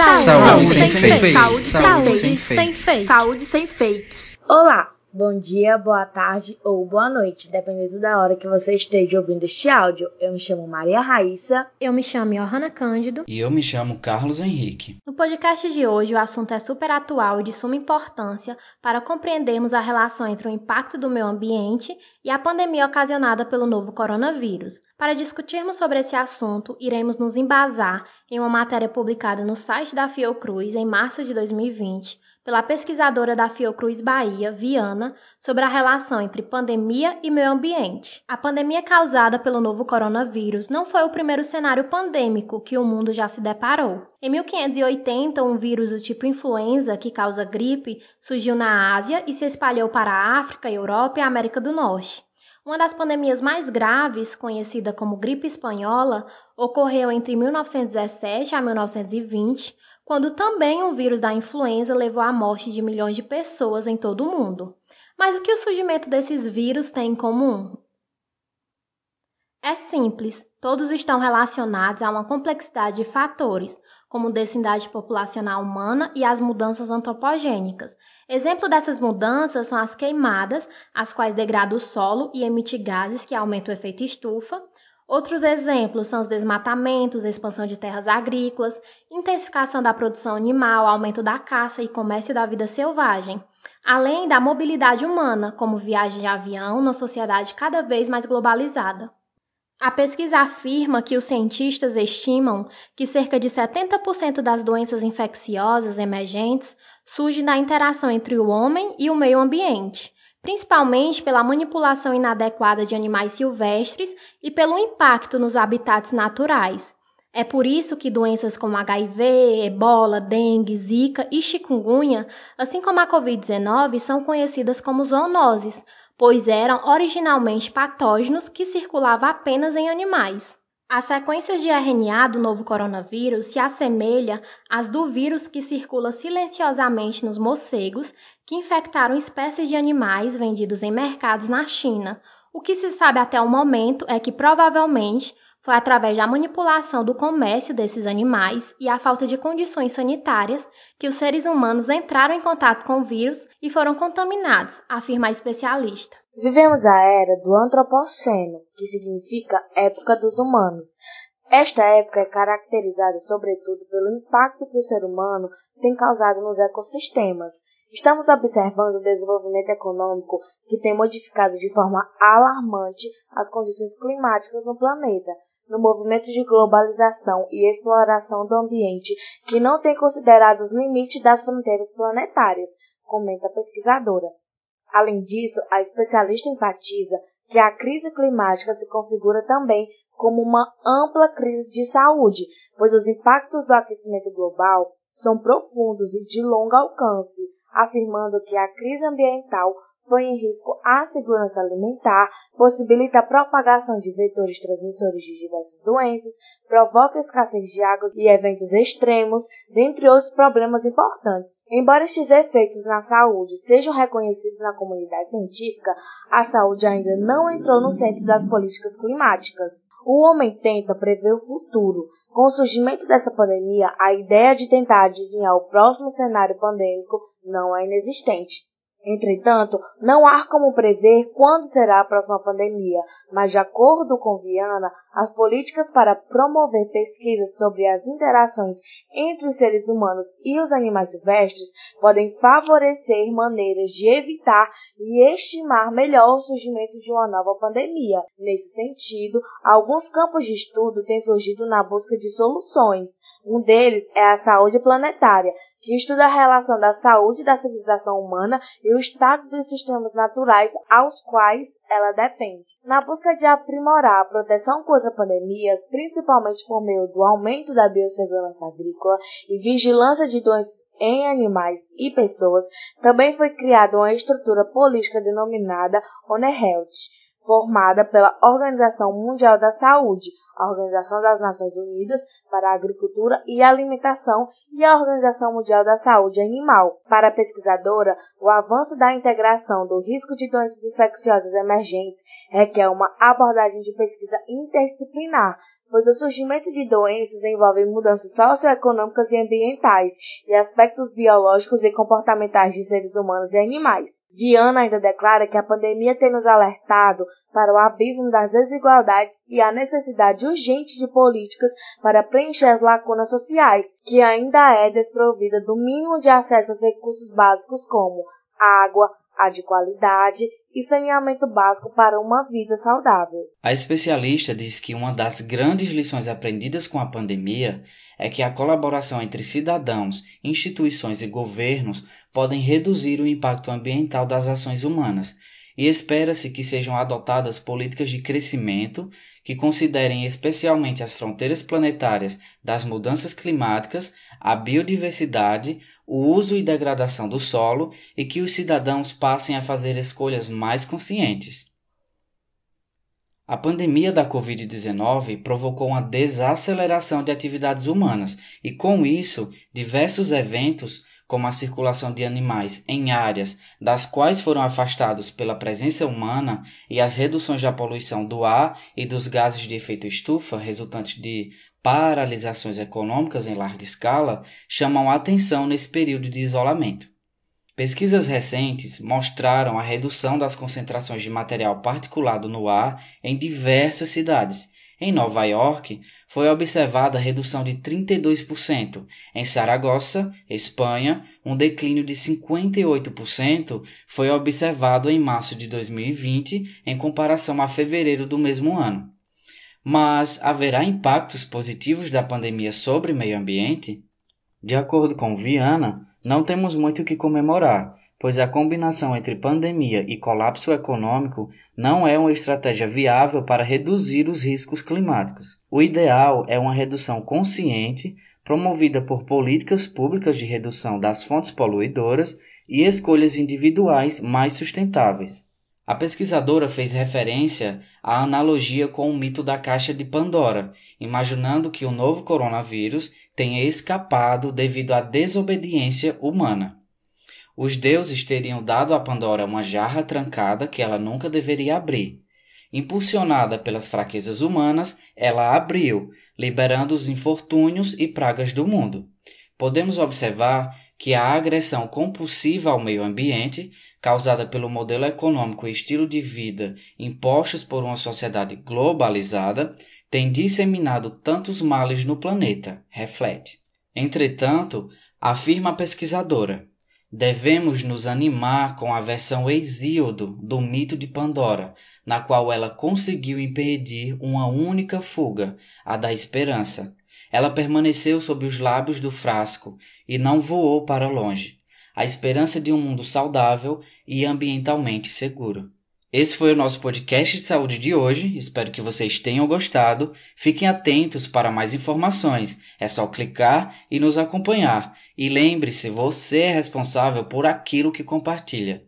Saúde, Saúde sem, sem fake. fake. Saúde, Saúde sem, sem sem fake. Saúde sem fake. Olá, bom dia, boa tarde ou boa noite, dependendo da hora que você esteja ouvindo este áudio. Eu me chamo Maria Raíssa. Eu me chamo Johanna Cândido. E eu me chamo Carlos Henrique. No podcast de hoje, o assunto é super atual e de suma importância para compreendermos a relação entre o impacto do meio ambiente e a pandemia ocasionada pelo novo coronavírus. Para discutirmos sobre esse assunto, iremos nos embasar em uma matéria publicada no site da Fiocruz em março de 2020 pela pesquisadora da Fiocruz Bahia, Viana, sobre a relação entre pandemia e meio ambiente. A pandemia causada pelo novo coronavírus não foi o primeiro cenário pandêmico que o mundo já se deparou. Em 1580, um vírus do tipo influenza, que causa gripe, surgiu na Ásia e se espalhou para a África, Europa e América do Norte. Uma das pandemias mais graves, conhecida como gripe espanhola, ocorreu entre 1917 a 1920, quando também um vírus da influenza levou à morte de milhões de pessoas em todo o mundo. Mas o que o surgimento desses vírus tem em comum? É simples, todos estão relacionados a uma complexidade de fatores, como densidade populacional humana e as mudanças antropogênicas. Exemplo dessas mudanças são as queimadas, as quais degradam o solo e emitem gases que aumentam o efeito estufa. Outros exemplos são os desmatamentos, expansão de terras agrícolas, intensificação da produção animal, aumento da caça e comércio da vida selvagem, além da mobilidade humana, como viagem de avião numa sociedade cada vez mais globalizada. A pesquisa afirma que os cientistas estimam que cerca de 70% das doenças infecciosas emergentes surgem da interação entre o homem e o meio ambiente, principalmente pela manipulação inadequada de animais silvestres e pelo impacto nos habitats naturais. É por isso que doenças como HIV, ebola, dengue, zika e chikungunya, assim como a Covid-19, são conhecidas como zoonoses, pois eram originalmente patógenos que circulavam apenas em animais. As sequências de RNA do novo coronavírus se assemelha às do vírus que circula silenciosamente nos morcegos que infectaram espécies de animais vendidos em mercados na China. O que se sabe até o momento é que provavelmente foi através da manipulação do comércio desses animais e a falta de condições sanitárias que os seres humanos entraram em contato com o vírus e foram contaminados, afirma a especialista. Vivemos a era do Antropoceno, que significa época dos humanos. Esta época é caracterizada sobretudo pelo impacto que o ser humano tem causado nos ecossistemas. Estamos observando o desenvolvimento econômico que tem modificado de forma alarmante as condições climáticas no planeta, no movimento de globalização e exploração do ambiente que não tem considerado os limites das fronteiras planetárias, comenta a pesquisadora. Além disso, a especialista enfatiza que a crise climática se configura também como uma ampla crise de saúde, pois os impactos do aquecimento global são profundos e de longo alcance, afirmando que a crise ambiental põe em risco a segurança alimentar, possibilita a propagação de vetores transmissores de diversas doenças, provoca escassez de água e eventos extremos, dentre outros problemas importantes. Embora estes efeitos na saúde sejam reconhecidos na comunidade científica, a saúde ainda não entrou no centro das políticas climáticas. O homem tenta prever o futuro, com o surgimento dessa pandemia, a ideia de tentar adivinhar o próximo cenário pandêmico não é inexistente. Entretanto, não há como prever quando será a próxima pandemia, mas, de acordo com Viana, as políticas para promover pesquisas sobre as interações entre os seres humanos e os animais silvestres podem favorecer maneiras de evitar e estimar melhor o surgimento de uma nova pandemia. Nesse sentido, alguns campos de estudo têm surgido na busca de soluções. Um deles é a saúde planetária, que estuda a relação da saúde da civilização humana e o estado dos sistemas naturais aos quais ela depende. Na busca de aprimorar a proteção contra pandemias, principalmente por meio do aumento da biossegurança agrícola e vigilância de doenças em animais e pessoas, também foi criada uma estrutura política denominada One Health, formada pela Organização Mundial da Saúde, a Organização das Nações Unidas para a Agricultura e Alimentação e a Organização Mundial da Saúde Animal. Para a pesquisadora, o avanço da integração do risco de doenças infecciosas emergentes requer uma abordagem de pesquisa interdisciplinar, pois o surgimento de doenças envolve mudanças socioeconômicas e ambientais e aspectos biológicos e comportamentais de seres humanos e animais. Diana ainda declara que a pandemia tem nos alertado para o abismo das desigualdades e a necessidade urgente de políticas para preencher as lacunas sociais, que ainda é desprovida do mínimo de acesso aos recursos básicos como água, a de qualidade e saneamento básico para uma vida saudável. A especialista diz que uma das grandes lições aprendidas com a pandemia é que a colaboração entre cidadãos, instituições e governos podem reduzir o impacto ambiental das ações humanas, e espera-se que sejam adotadas políticas de crescimento que considerem especialmente as fronteiras planetárias das mudanças climáticas, a biodiversidade, o uso e degradação do solo e que os cidadãos passem a fazer escolhas mais conscientes. A pandemia da Covid-19 provocou uma desaceleração de atividades humanas e, com isso, diversos eventos, como a circulação de animais em áreas das quais foram afastados pela presença humana e as reduções da poluição do ar e dos gases de efeito estufa resultantes de paralisações econômicas em larga escala chamam a atenção nesse período de isolamento. Pesquisas recentes mostraram a redução das concentrações de material particulado no ar em diversas cidades. Em Nova York, foi observada redução de 32%. Em Saragossa, Espanha, um declínio de 58% foi observado em março de 2020 em comparação a fevereiro do mesmo ano. Mas haverá impactos positivos da pandemia sobre o meio ambiente? De acordo com Viana, não temos muito o que comemorar, pois a combinação entre pandemia e colapso econômico não é uma estratégia viável para reduzir os riscos climáticos. O ideal é uma redução consciente, promovida por políticas públicas de redução das fontes poluidoras e escolhas individuais mais sustentáveis. A pesquisadora fez referência à analogia com o mito da caixa de Pandora, imaginando que o novo coronavírus tenha escapado devido à desobediência humana. Os deuses teriam dado a Pandora uma jarra trancada que ela nunca deveria abrir. Impulsionada pelas fraquezas humanas, ela abriu, liberando os infortúnios e pragas do mundo. Podemos observar que a agressão compulsiva ao meio ambiente, causada pelo modelo econômico e estilo de vida impostos por uma sociedade globalizada, tem disseminado tantos males no planeta, reflete. Entretanto, afirma a pesquisadora, devemos nos animar com a versão exíodo do mito de Pandora, na qual ela conseguiu impedir uma única fuga, a da esperança, ela permaneceu sob os lábios do frasco e não voou para longe. A esperança de um mundo saudável e ambientalmente seguro. Esse foi o nosso podcast de saúde de hoje. Espero que vocês tenham gostado. Fiquem atentos para mais informações. É só clicar e nos acompanhar. E lembre-se, você é responsável por aquilo que compartilha.